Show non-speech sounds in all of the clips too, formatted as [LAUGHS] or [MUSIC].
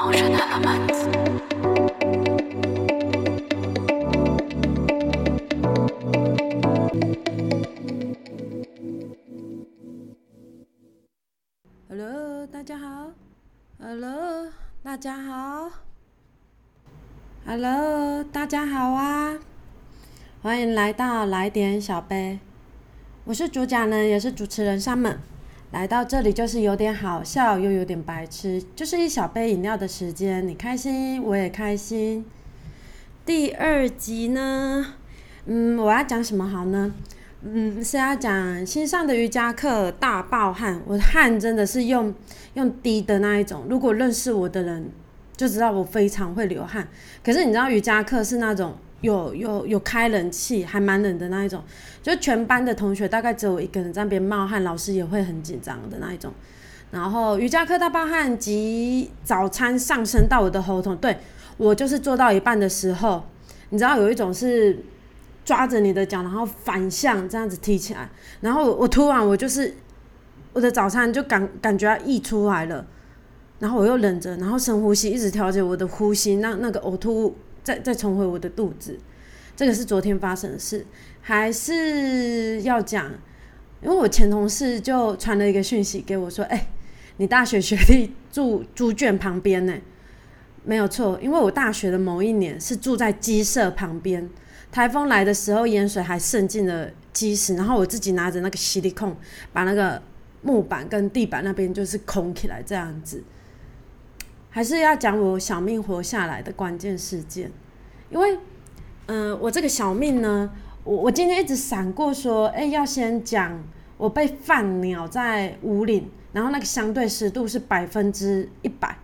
Hello，大家好。Hello，大家好。Hello，大家好啊！欢迎来到来点小杯。我是主讲人，也是主持人 Summer。来到这里就是有点好笑，又有点白痴，就是一小杯饮料的时间，你开心，我也开心。第二集呢，嗯，我要讲什么好呢？嗯，是要讲新上的瑜伽课大爆汗，我的汗真的是用用滴的那一种。如果认识我的人就知道我非常会流汗。可是你知道瑜伽课是那种有有有开冷气，还蛮冷的那一种。就全班的同学大概只有我一个人在那边冒汗，老师也会很紧张的那一种。然后瑜伽课大爆汗及早餐上升到我的喉头，对我就是做到一半的时候，你知道有一种是抓着你的脚，然后反向这样子提起来，然后我突然我就是我的早餐就感感觉要溢出来了，然后我又忍着，然后深呼吸，一直调节我的呼吸，让那个呕吐物再再重回我的肚子。这个是昨天发生的事。还是要讲，因为我前同事就传了一个讯息给我，说：“哎，你大学学历住猪圈旁边呢？”没有错，因为我大学的某一年是住在鸡舍旁边，台风来的时候，盐水还渗进了鸡屎，然后我自己拿着那个吸力控，把那个木板跟地板那边就是空起来，这样子。还是要讲我小命活下来的关键事件，因为，嗯，我这个小命呢。我我今天一直闪过说，哎，要先讲我被放鸟在五岭，然后那个相对湿度是百分之一百，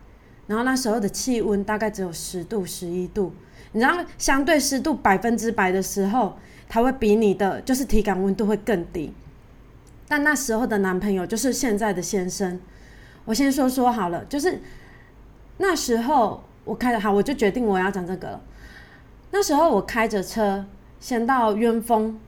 然后那时候的气温大概只有十度、十一度。你知道相对湿度百分之百的时候，它会比你的就是体感温度会更低。但那时候的男朋友就是现在的先生，我先说说好了，就是那时候我开的好，我就决定我要讲这个了。那时候我开着车。先到渊峰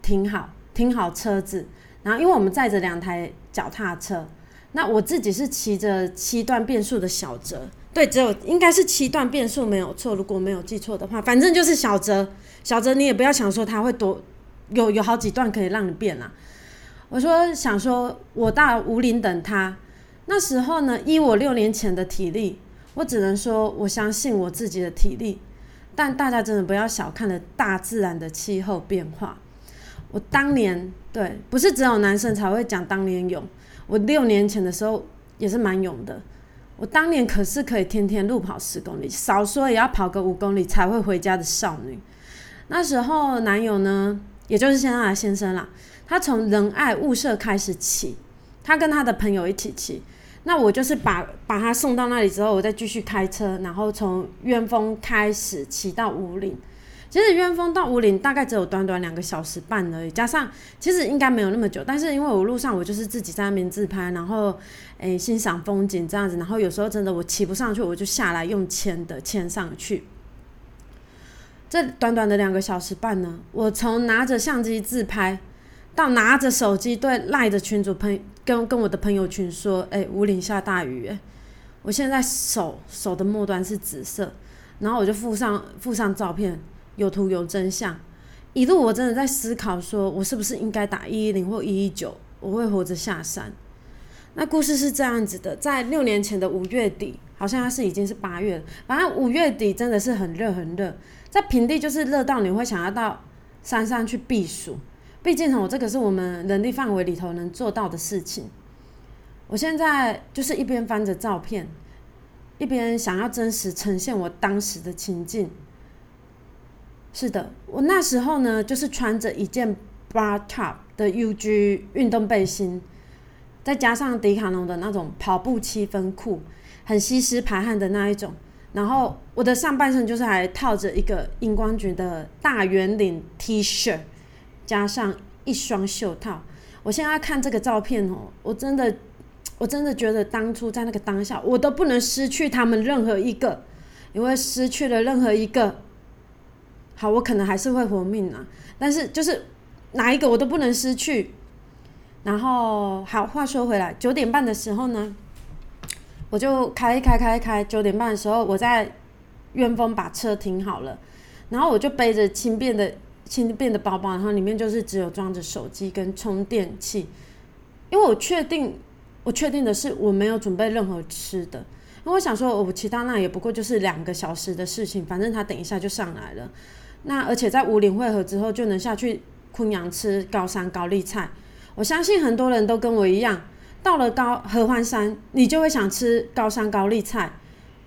停好，停好车子，然后因为我们载着两台脚踏车，那我自己是骑着七段变速的小折，对，只有应该是七段变速没有错，如果没有记错的话，反正就是小折，小折你也不要想说它会多，有有好几段可以让你变啊。我说想说我到五岭等他，那时候呢，依我六年前的体力，我只能说我相信我自己的体力。但大家真的不要小看了大自然的气候变化。我当年对，不是只有男生才会讲当年勇。我六年前的时候也是蛮勇的。我当年可是可以天天路跑十公里，少说也要跑个五公里才会回家的少女。那时候男友呢，也就是现在的先生啦，他从仁爱物社开始骑，他跟他的朋友一起骑。那我就是把把他送到那里之后，我再继续开车，然后从渊峰开始骑到五岭。其实渊峰到五岭大概只有短短两个小时半而已，加上其实应该没有那么久。但是因为我路上我就是自己在那边自拍，然后诶欣赏风景这样子，然后有时候真的我骑不上去，我就下来用牵的牵上去。这短短的两个小时半呢，我从拿着相机自拍。到拿着手机对赖的群主朋跟跟我的朋友群说，哎，五岭下大雨，哎，我现在手手的末端是紫色，然后我就附上附上照片，有图有真相，一路我真的在思考，说我是不是应该打一一零或一一九，我会活着下山。那故事是这样子的，在六年前的五月底，好像是已经是八月了，反正五月底真的是很热很热，在平地就是热到你会想要到山上去避暑。毕竟我这个是我们能力范围里头能做到的事情。我现在就是一边翻着照片，一边想要真实呈现我当时的情境。是的，我那时候呢，就是穿着一件 bar top 的 UG 运动背心，再加上迪卡侬的那种跑步七分裤，很吸湿排汗的那一种。然后我的上半身就是还套着一个荧光橘的大圆领 T 恤。加上一双袖套，我现在看这个照片哦，我真的，我真的觉得当初在那个当下，我都不能失去他们任何一个，因为失去了任何一个，好，我可能还是会活命啊，但是就是哪一个我都不能失去。然后，好，话说回来，九点半的时候呢，我就开开开开，九点半的时候我在院峰把车停好了，然后我就背着轻便的轻便的包包，然后里面就是只有装着手机跟充电器，因为我确定我确定的是我没有准备任何吃的，因为我想说我其他那也不过就是两个小时的事情，反正他等一下就上来了，那而且在五岭汇合之后就能下去昆阳吃高山高丽菜，我相信很多人都跟我一样。到了高合欢山，你就会想吃高山高丽菜，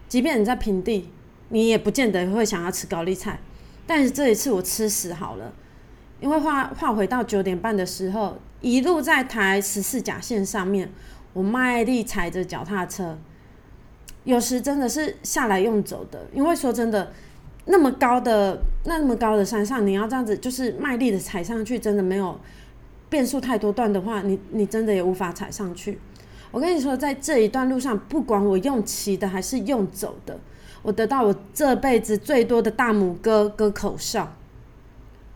即便你在平地，你也不见得会想要吃高丽菜。但是这一次我吃死好了，因为画画回到九点半的时候，一路在台十四甲线上面，我卖力踩着脚踏车，有时真的是下来用走的，因为说真的，那么高的那么高的山上，你要这样子就是卖力的踩上去，真的没有。变数太多段的话，你你真的也无法踩上去。我跟你说，在这一段路上，不管我用骑的还是用走的，我得到我这辈子最多的大拇哥跟口哨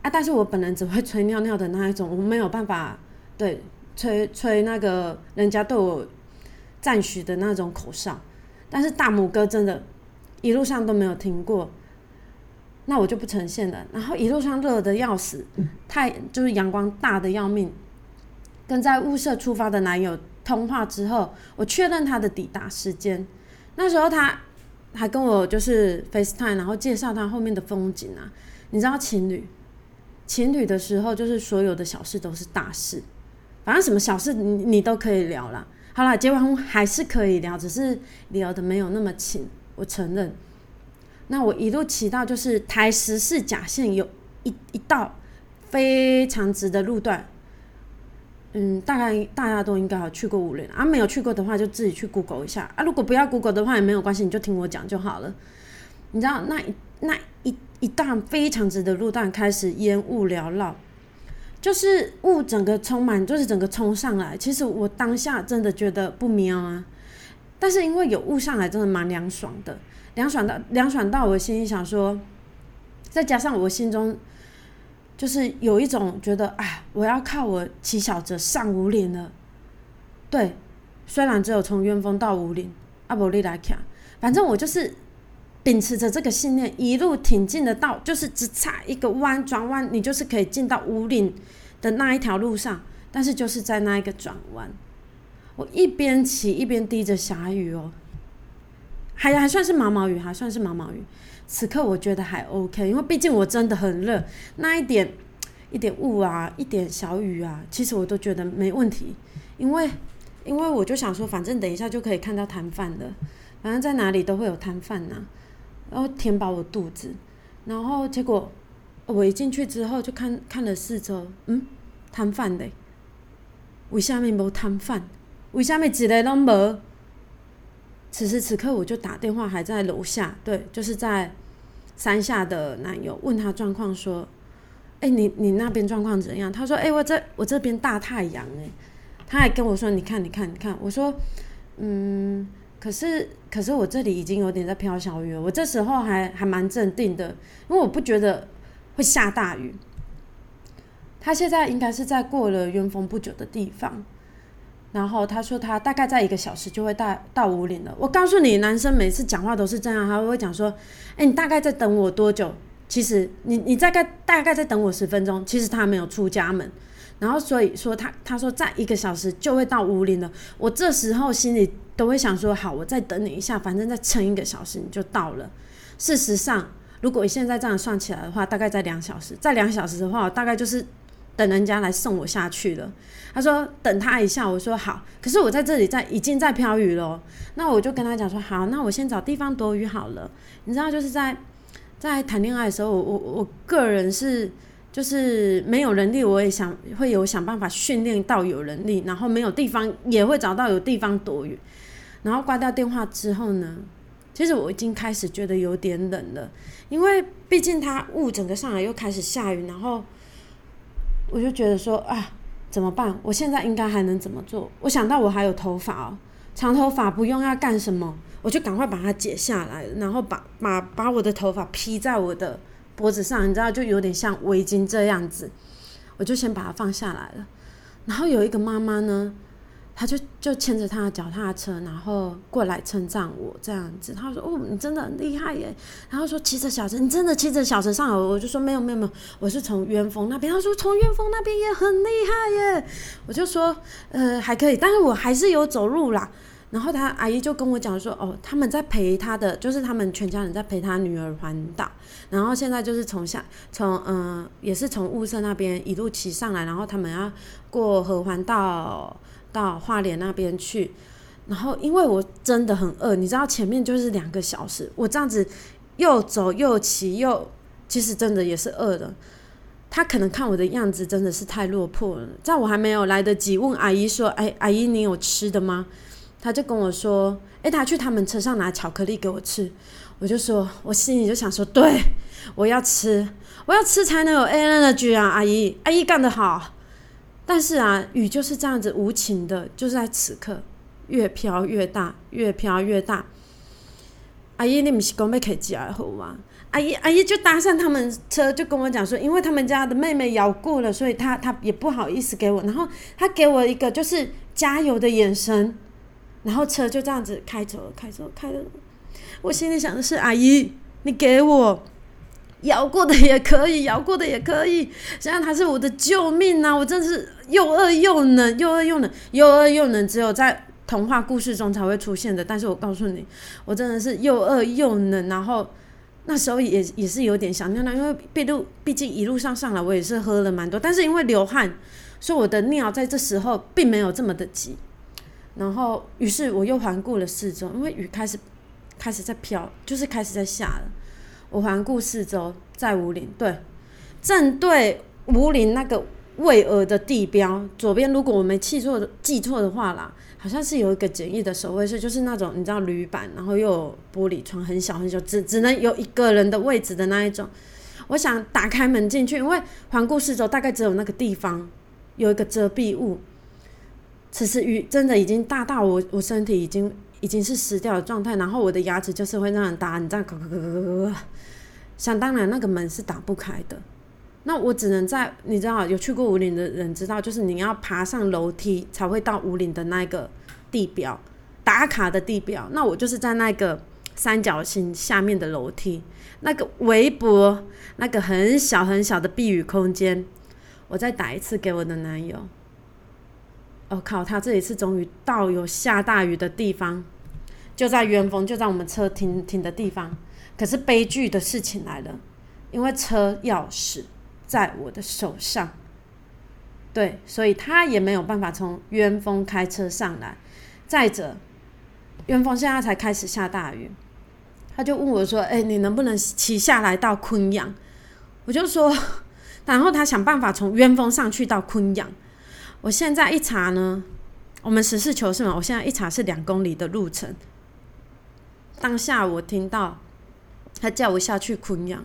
啊！但是我本人只会吹尿尿的那一种，我没有办法对吹吹那个人家对我赞许的那种口哨。但是大拇哥真的，一路上都没有停过。那我就不呈现了。然后一路上热的要死，太就是阳光大的要命。跟在雾社出发的男友通话之后，我确认他的抵达时间。那时候他还跟我就是 FaceTime，然后介绍他后面的风景啊。你知道情侣情侣的时候，就是所有的小事都是大事，反正什么小事你你都可以聊了。好了，结完婚还是可以聊，只是聊的没有那么亲，我承认。那我一路骑到就是台十四甲线有一一道非常直的路段，嗯，大概大家都应该有去过五岭啊，没有去过的话就自己去 Google 一下啊。如果不要 Google 的话也没有关系，你就听我讲就好了。你知道那一那一一段非常直的路段开始烟雾缭绕，就是雾整个充满，就是整个冲上来。其实我当下真的觉得不妙啊，但是因为有雾上来，真的蛮凉爽的。凉爽到凉爽到我心里想说，再加上我心中就是有一种觉得啊，我要靠我骑小者上五岭了。对，虽然只有从元丰到五岭，阿伯利来看，反正我就是秉持着这个信念，一路挺进的道，就是只差一个弯转弯，你就是可以进到五岭的那一条路上。但是就是在那一个转弯，我一边骑一边滴着霞雨哦。还还算是毛毛雨，还算是毛毛雨。此刻我觉得还 OK，因为毕竟我真的很热，那一点一点雾啊，一点小雨啊，其实我都觉得没问题。因为因为我就想说，反正等一下就可以看到摊贩的，反正在哪里都会有摊贩呐，然后填饱我肚子。然后结果我一进去之后，就看看了四周，嗯，摊贩的，为什么无摊贩？为什么一个拢无？此时此刻，我就打电话，还在楼下，对，就是在山下的男友问他状况，说：“哎，你你那边状况怎样？”他说：“哎，我这我这边大太阳哎。”他还跟我说：“你看，你看，你看。”我说：“嗯，可是可是我这里已经有点在飘小雨了。”我这时候还还蛮镇定的，因为我不觉得会下大雨。他现在应该是在过了元丰不久的地方。然后他说他大概在一个小时就会到到五岭了。我告诉你，男生每次讲话都是这样，他会讲说：“哎，你大概在等我多久？”其实你你大概大概在等我十分钟。其实他没有出家门，然后所以说他他说在一个小时就会到五岭了。我这时候心里都会想说：“好，我再等你一下，反正再撑一个小时你就到了。”事实上，如果现在这样算起来的话，大概在两小时。在两小时的话，大概就是。等人家来送我下去了，他说等他一下，我说好，可是我在这里在已经在飘雨了，那我就跟他讲说好，那我先找地方躲雨好了。你知道就是在在谈恋爱的时候，我我我个人是就是没有能力，我也想会有想办法训练到有能力，然后没有地方也会找到有地方躲雨。然后挂掉电话之后呢，其实我已经开始觉得有点冷了，因为毕竟它雾整个上来又开始下雨，然后。我就觉得说啊，怎么办？我现在应该还能怎么做？我想到我还有头发哦，长头发不用要干什么？我就赶快把它解下来，然后把把把我的头发披在我的脖子上，你知道，就有点像围巾这样子。我就先把它放下来了。然后有一个妈妈呢，他就就牵着他的脚踏车，然后过来称赞我这样子。他说：“哦，你真的很厉害耶！”然后说：“骑着小车，你真的骑着小车上来？”我就说：“没有，没有，没有，我是从元丰那边。”他说：“从元丰那边也很厉害耶！”我就说：“呃，还可以，但是我还是有走路啦。”然后他阿姨就跟我讲说：“哦，他们在陪他的，就是他们全家人在陪他女儿环岛。然后现在就是从下从嗯，也是从雾社那边一路骑上来，然后他们要过河环到。”到花莲那边去，然后因为我真的很饿，你知道前面就是两个小时，我这样子又走又骑又，其实真的也是饿的。他可能看我的样子真的是太落魄了，在我还没有来得及问阿姨说：“哎，阿姨你有吃的吗？”他就跟我说：“哎，他去他们车上拿巧克力给我吃。”我就说，我心里就想说：“对，我要吃，我要吃才能有 A N 的 G 啊！”阿姨，阿姨干得好。但是啊，雨就是这样子无情的，就是在此刻越飘越大，越飘越大。阿姨，你不是讲要开家好吗？阿姨，阿姨就搭上他们车，就跟我讲说，因为他们家的妹妹咬过了，所以她她也不好意思给我。然后她给我一个就是加油的眼神，然后车就这样子开走了，开走，开了。我心里想的是，阿姨，你给我。摇过的也可以，摇过的也可以。现在他是我的救命啊！我真是又饿又冷，又饿又冷，又饿又冷，只有在童话故事中才会出现的。但是我告诉你，我真的是又饿又冷，然后那时候也也是有点想尿尿，因为毕路毕竟一路上上来我也是喝了蛮多，但是因为流汗，所以我的尿在这时候并没有这么的急。然后于是我又环顾了四周，因为雨开始开始在飘，就是开始在下了。我环顾四周，在五岭，对，正对五岭那个巍峨的地标左边，如果我没记错的记错的话啦，好像是有一个简易的守卫室，就是那种你知道铝板，然后又有玻璃窗，很小很小，只只能有一个人的位置的那一种。我想打开门进去，因为环顾四周，大概只有那个地方有一个遮蔽物。此时雨真的已经大到我我身体已经已经是湿掉的状态，然后我的牙齿就是会让人打，你这样咳咳咳咳咳咳。想当然，那个门是打不开的，那我只能在你知道有去过武岭的人知道，就是你要爬上楼梯才会到武岭的那个地标打卡的地标。那我就是在那个三角形下面的楼梯，那个微博，那个很小很小的避雨空间，我再打一次给我的男友。我靠，他这一次终于到有下大雨的地方，就在元丰，就在我们车停停的地方。可是悲剧的事情来了，因为车钥匙在我的手上，对，所以他也没有办法从渊峰开车上来。再者，渊峰现在才开始下大雨，他就问我说：“哎，你能不能骑下来到昆阳？”我就说，[LAUGHS] 然后他想办法从渊峰上去到昆阳。我现在一查呢，我们实事求是嘛，我现在一查是两公里的路程。当下我听到。他叫我下去昆阳，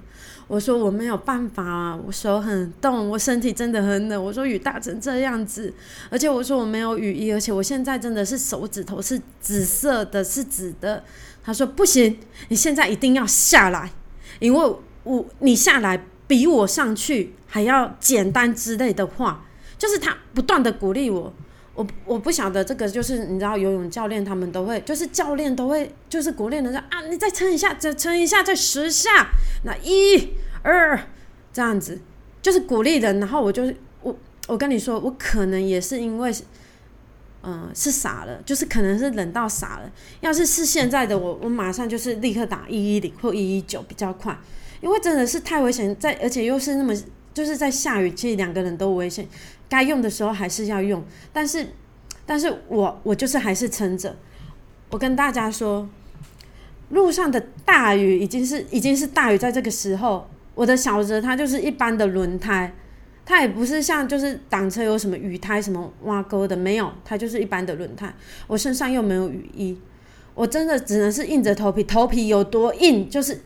我说我没有办法啊，我手很冻，我身体真的很冷。我说雨大成这样子，而且我说我没有雨衣，而且我现在真的是手指头是紫色的，是紫的。他说不行，你现在一定要下来，因为我你下来比我上去还要简单之类的话，就是他不断的鼓励我。我我不晓得这个就是你知道游泳教练他们都会就是教练都会就是鼓励人家啊你再撑一下再撑一下再十下那一二这样子就是鼓励人然后我就我我跟你说我可能也是因为嗯是傻了就是可能是冷到傻了要是是现在的我我马上就是立刻打一一零或一一九比较快因为真的是太危险在而且又是那么就是在下雨其实两个人都危险。该用的时候还是要用，但是，但是我我就是还是撑着。我跟大家说，路上的大雨已经是已经是大雨，在这个时候，我的小泽它就是一般的轮胎，它也不是像就是挡车有什么雨胎什么挖沟的，没有，它就是一般的轮胎。我身上又没有雨衣，我真的只能是硬着头皮，头皮有多硬，就是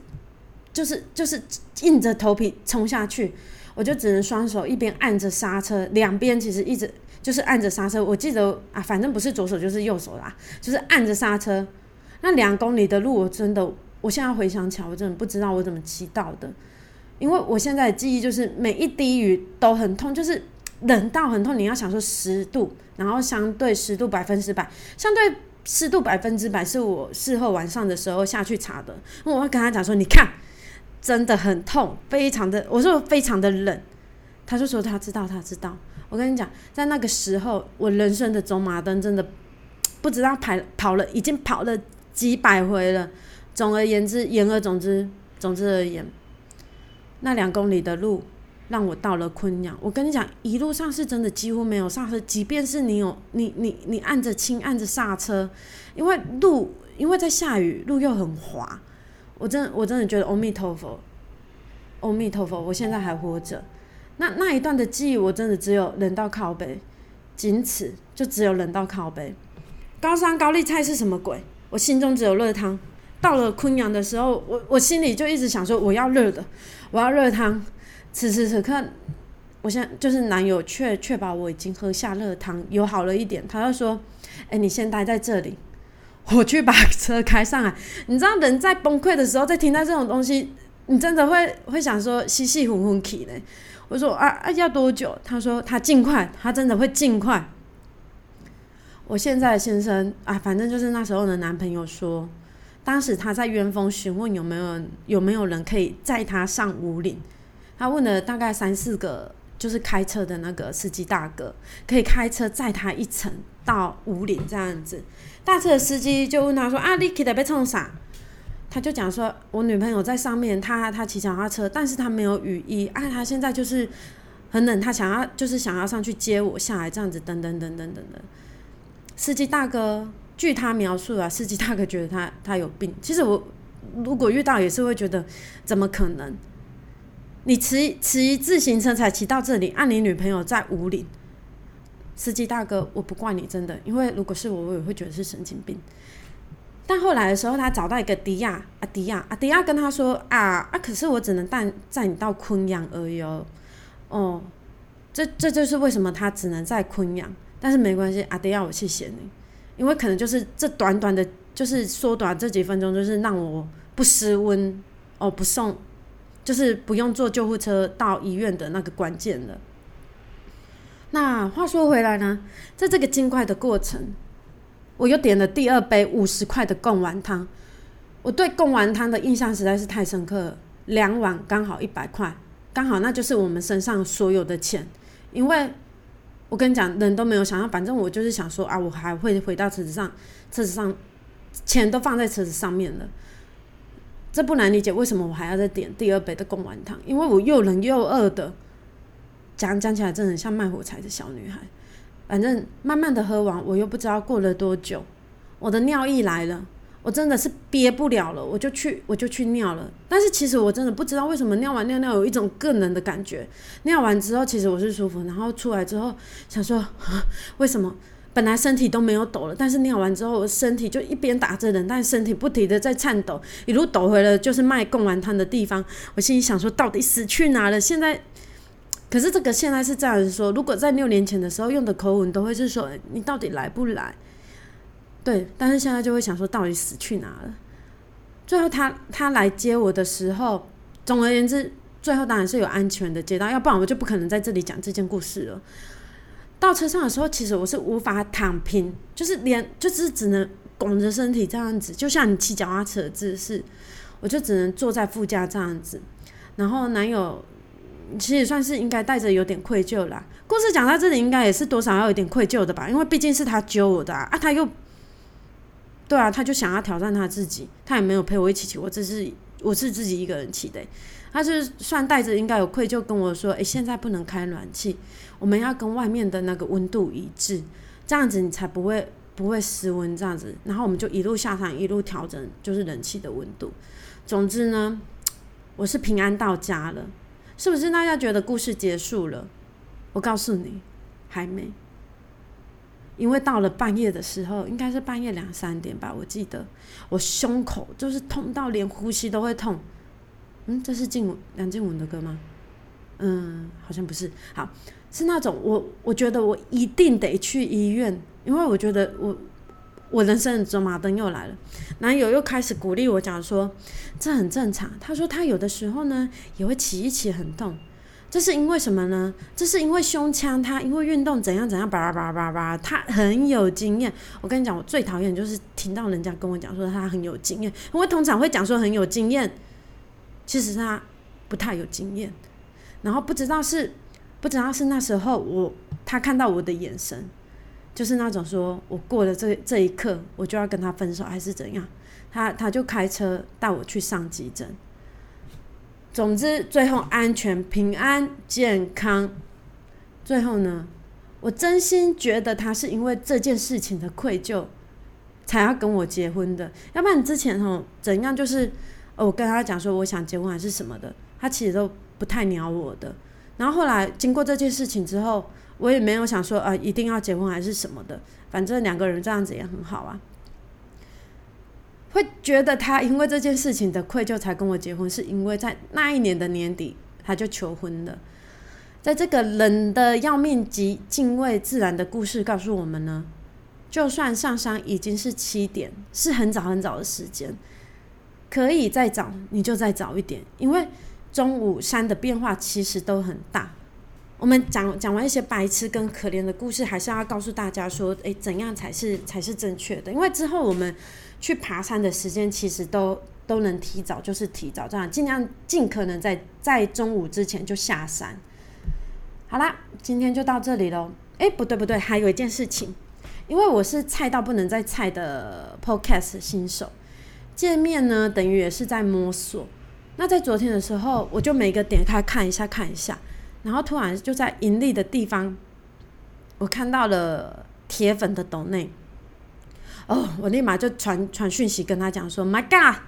就是就是硬着头皮冲下去。我就只能双手一边按着刹车，两边其实一直就是按着刹车。我记得啊，反正不是左手就是右手啦，就是按着刹车。那两公里的路，我真的，我现在回想起来，我真的不知道我怎么骑到的，因为我现在的记忆就是每一滴雨都很痛，就是冷到很痛，你要想说十度，然后相对湿度百分之百，相对湿度百分之百是我事后晚上的时候下去查的。我会跟他讲说，你看，真的很痛，非常的，我说非常的冷。他就说他知道，他知道。我跟你讲，在那个时候，我人生的走马灯真的不知道跑跑了，已经跑了几百回了。总而言之，言而总之，总之而言，那两公里的路让我到了昆阳。我跟你讲，一路上是真的几乎没有刹车，即便是你有你你你按着轻按着刹车，因为路因为在下雨，路又很滑。我真我真的觉得，阿弥陀佛，阿弥陀佛，我现在还活着。那那一段的记忆，我真的只有冷到靠背，仅此就只有冷到靠背。高山高丽菜是什么鬼？我心中只有热汤。到了昆阳的时候，我我心里就一直想说，我要热的，我要热汤。此时此刻，我现在就是男友确确保我已经喝下热汤，有好了一点。他就说：“哎，你先待在这里，[LAUGHS] 我去把车开上来。”你知道，人在崩溃的时候，在听到这种东西，你真的会会想说，细细混混气呢。我说啊啊要多久？他说他尽快，他真的会尽快。我现在的先生啊，反正就是那时候的男朋友说，当时他在元丰询问有没有有没有人可以载他上五岭，他问了大概三四个，就是开车的那个司机大哥，可以开车载他一程到五岭这样子。大车的司机就问他说啊，你起来被冲啥？他就讲说，我女朋友在上面，他他骑脚踏车，但是他没有雨衣，啊，他现在就是很冷，他想要就是想要上去接我下来，这样子，等等等等等等。司机大哥，据他描述啊，司机大哥觉得他他有病。其实我如果遇到也是会觉得，怎么可能？你骑骑自行车才骑到这里，按你女朋友在五里。司机大哥，我不怪你，真的，因为如果是我，我也会觉得是神经病。但后来的时候，他找到一个迪亚啊，迪亚啊，迪亚跟他说啊啊，可是我只能带载你到昆阳而已哦，哦，这这就是为什么他只能在昆阳。但是没关系，阿迪亚，我谢谢你，因为可能就是这短短的，就是缩短这几分钟，就是让我不失温哦，不送，就是不用坐救护车到医院的那个关键了。那话说回来呢，在这个尽快的过程。我又点了第二杯五十块的贡丸汤，我对贡丸汤的印象实在是太深刻了。两碗刚好一百块，刚好那就是我们身上所有的钱。因为我跟你讲，人都没有想到，反正我就是想说啊，我还会回到车子上，车子上钱都放在车子上面了。这不难理解，为什么我还要再点第二杯的贡丸汤？因为我又冷又饿的，讲讲起来真的很像卖火柴的小女孩。反正慢慢的喝完，我又不知道过了多久，我的尿意来了，我真的是憋不了了，我就去 [LAUGHS] 我就去尿了。但是其实我真的不知道为什么尿完尿尿有一种更冷的感觉。尿完之后其实我是舒服，然后出来之后想说，[LAUGHS] 为什么本来身体都没有抖了，但是尿完之后我身体就一边打着冷，但身体不停的在颤抖，一路抖回了就是卖贡丸汤的地方。我心里想说，到底死去哪了？现在。可是这个现在是这样说，如果在六年前的时候用的口吻都会是说你到底来不来？对，但是现在就会想说到底死去哪了？最后他他来接我的时候，总而言之，最后当然是有安全的接到，要不然我就不可能在这里讲这件故事了。到车上的时候，其实我是无法躺平，就是连就是只能拱着身体这样子，就像你骑脚踏车的姿势，我就只能坐在副驾这样子，然后男友。其实算是应该带着有点愧疚啦。故事讲到这里，应该也是多少要有点愧疚的吧？因为毕竟是他揪我的啊，他又对啊，他就想要挑战他自己，他也没有陪我一起骑，我只是我是自己一个人骑的。他是算带着应该有愧疚跟我说：“诶，现在不能开暖气，我们要跟外面的那个温度一致，这样子你才不会不会失温。”这样子，然后我们就一路下山，一路调整就是冷气的温度。总之呢，我是平安到家了。是不是大家觉得故事结束了？我告诉你，还没。因为到了半夜的时候，应该是半夜两三点吧，我记得我胸口就是痛到连呼吸都会痛。嗯，这是静梁静文的歌吗？嗯，好像不是。好，是那种我我觉得我一定得去医院，因为我觉得我。我人生走马灯又来了，男友又开始鼓励我讲说，这很正常。他说他有的时候呢也会起一起很痛，这是因为什么呢？这是因为胸腔他因为运动怎样怎样叭叭叭叭叭，他很有经验。我跟你讲，我最讨厌就是听到人家跟我讲说他很有经验，因为通常会讲说很有经验，其实他不太有经验。然后不知道是不知道是那时候我他看到我的眼神，就是那种说我过了这这一刻我就要跟他分手还是怎样，他他就开车带我去上急诊。总之，最后安全、平安、健康。最后呢，我真心觉得他是因为这件事情的愧疚，才要跟我结婚的。要不然之前哦，怎样就是我跟他讲说我想结婚还是什么的，他其实都不太鸟我的。然后后来经过这件事情之后，我也没有想说啊一定要结婚还是什么的，反正两个人这样子也很好啊。会觉得他因为这件事情的愧疚才跟我结婚，是因为在那一年的年底他就求婚了。在这个冷的要命及敬畏自然的故事告诉我们呢，就算上山已经是七点，是很早很早的时间，可以再早你就再早一点，因为中午山的变化其实都很大。我们讲讲完一些白痴跟可怜的故事，还是要告诉大家说，诶，怎样才是才是正确的？因为之后我们去爬山的时间，其实都都能提早，就是提早这样，尽量尽可能在在中午之前就下山。好啦，今天就到这里喽。诶，不对不对，还有一件事情，因为我是菜到不能再菜的 Podcast 新手，界面呢等于也是在摸索。那在昨天的时候，我就每个点开看一下看一下。然后突然就在盈利的地方，我看到了铁粉的抖内，哦，我立马就传传讯息跟他讲说：“My God，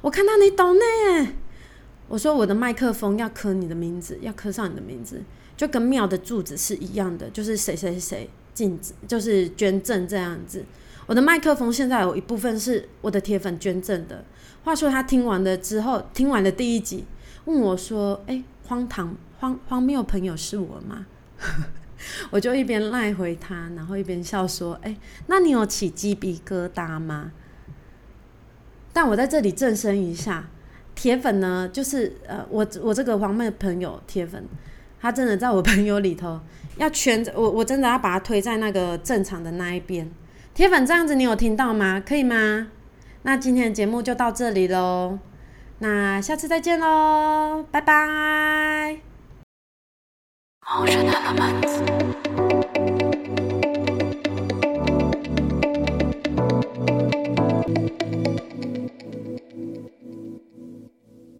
我看到你抖内，我说我的麦克风要刻你的名字，要刻上你的名字，就跟庙的柱子是一样的，就是谁谁谁进，就是捐赠这样子。我的麦克风现在有一部分是我的铁粉捐赠的。话说他听完了之后，听完了第一集，问我说：哎，荒唐。”荒荒谬朋友是我吗？[LAUGHS] 我就一边赖回他，然后一边笑说：“哎，那你有起鸡皮疙瘩吗？”但我在这里正声一下，铁粉呢，就是呃，我我这个荒谬朋友铁粉，他真的在我朋友里头要圈我，我真的要把他推在那个正常的那一边。铁粉这样子，你有听到吗？可以吗？那今天的节目就到这里喽，那下次再见喽，拜拜。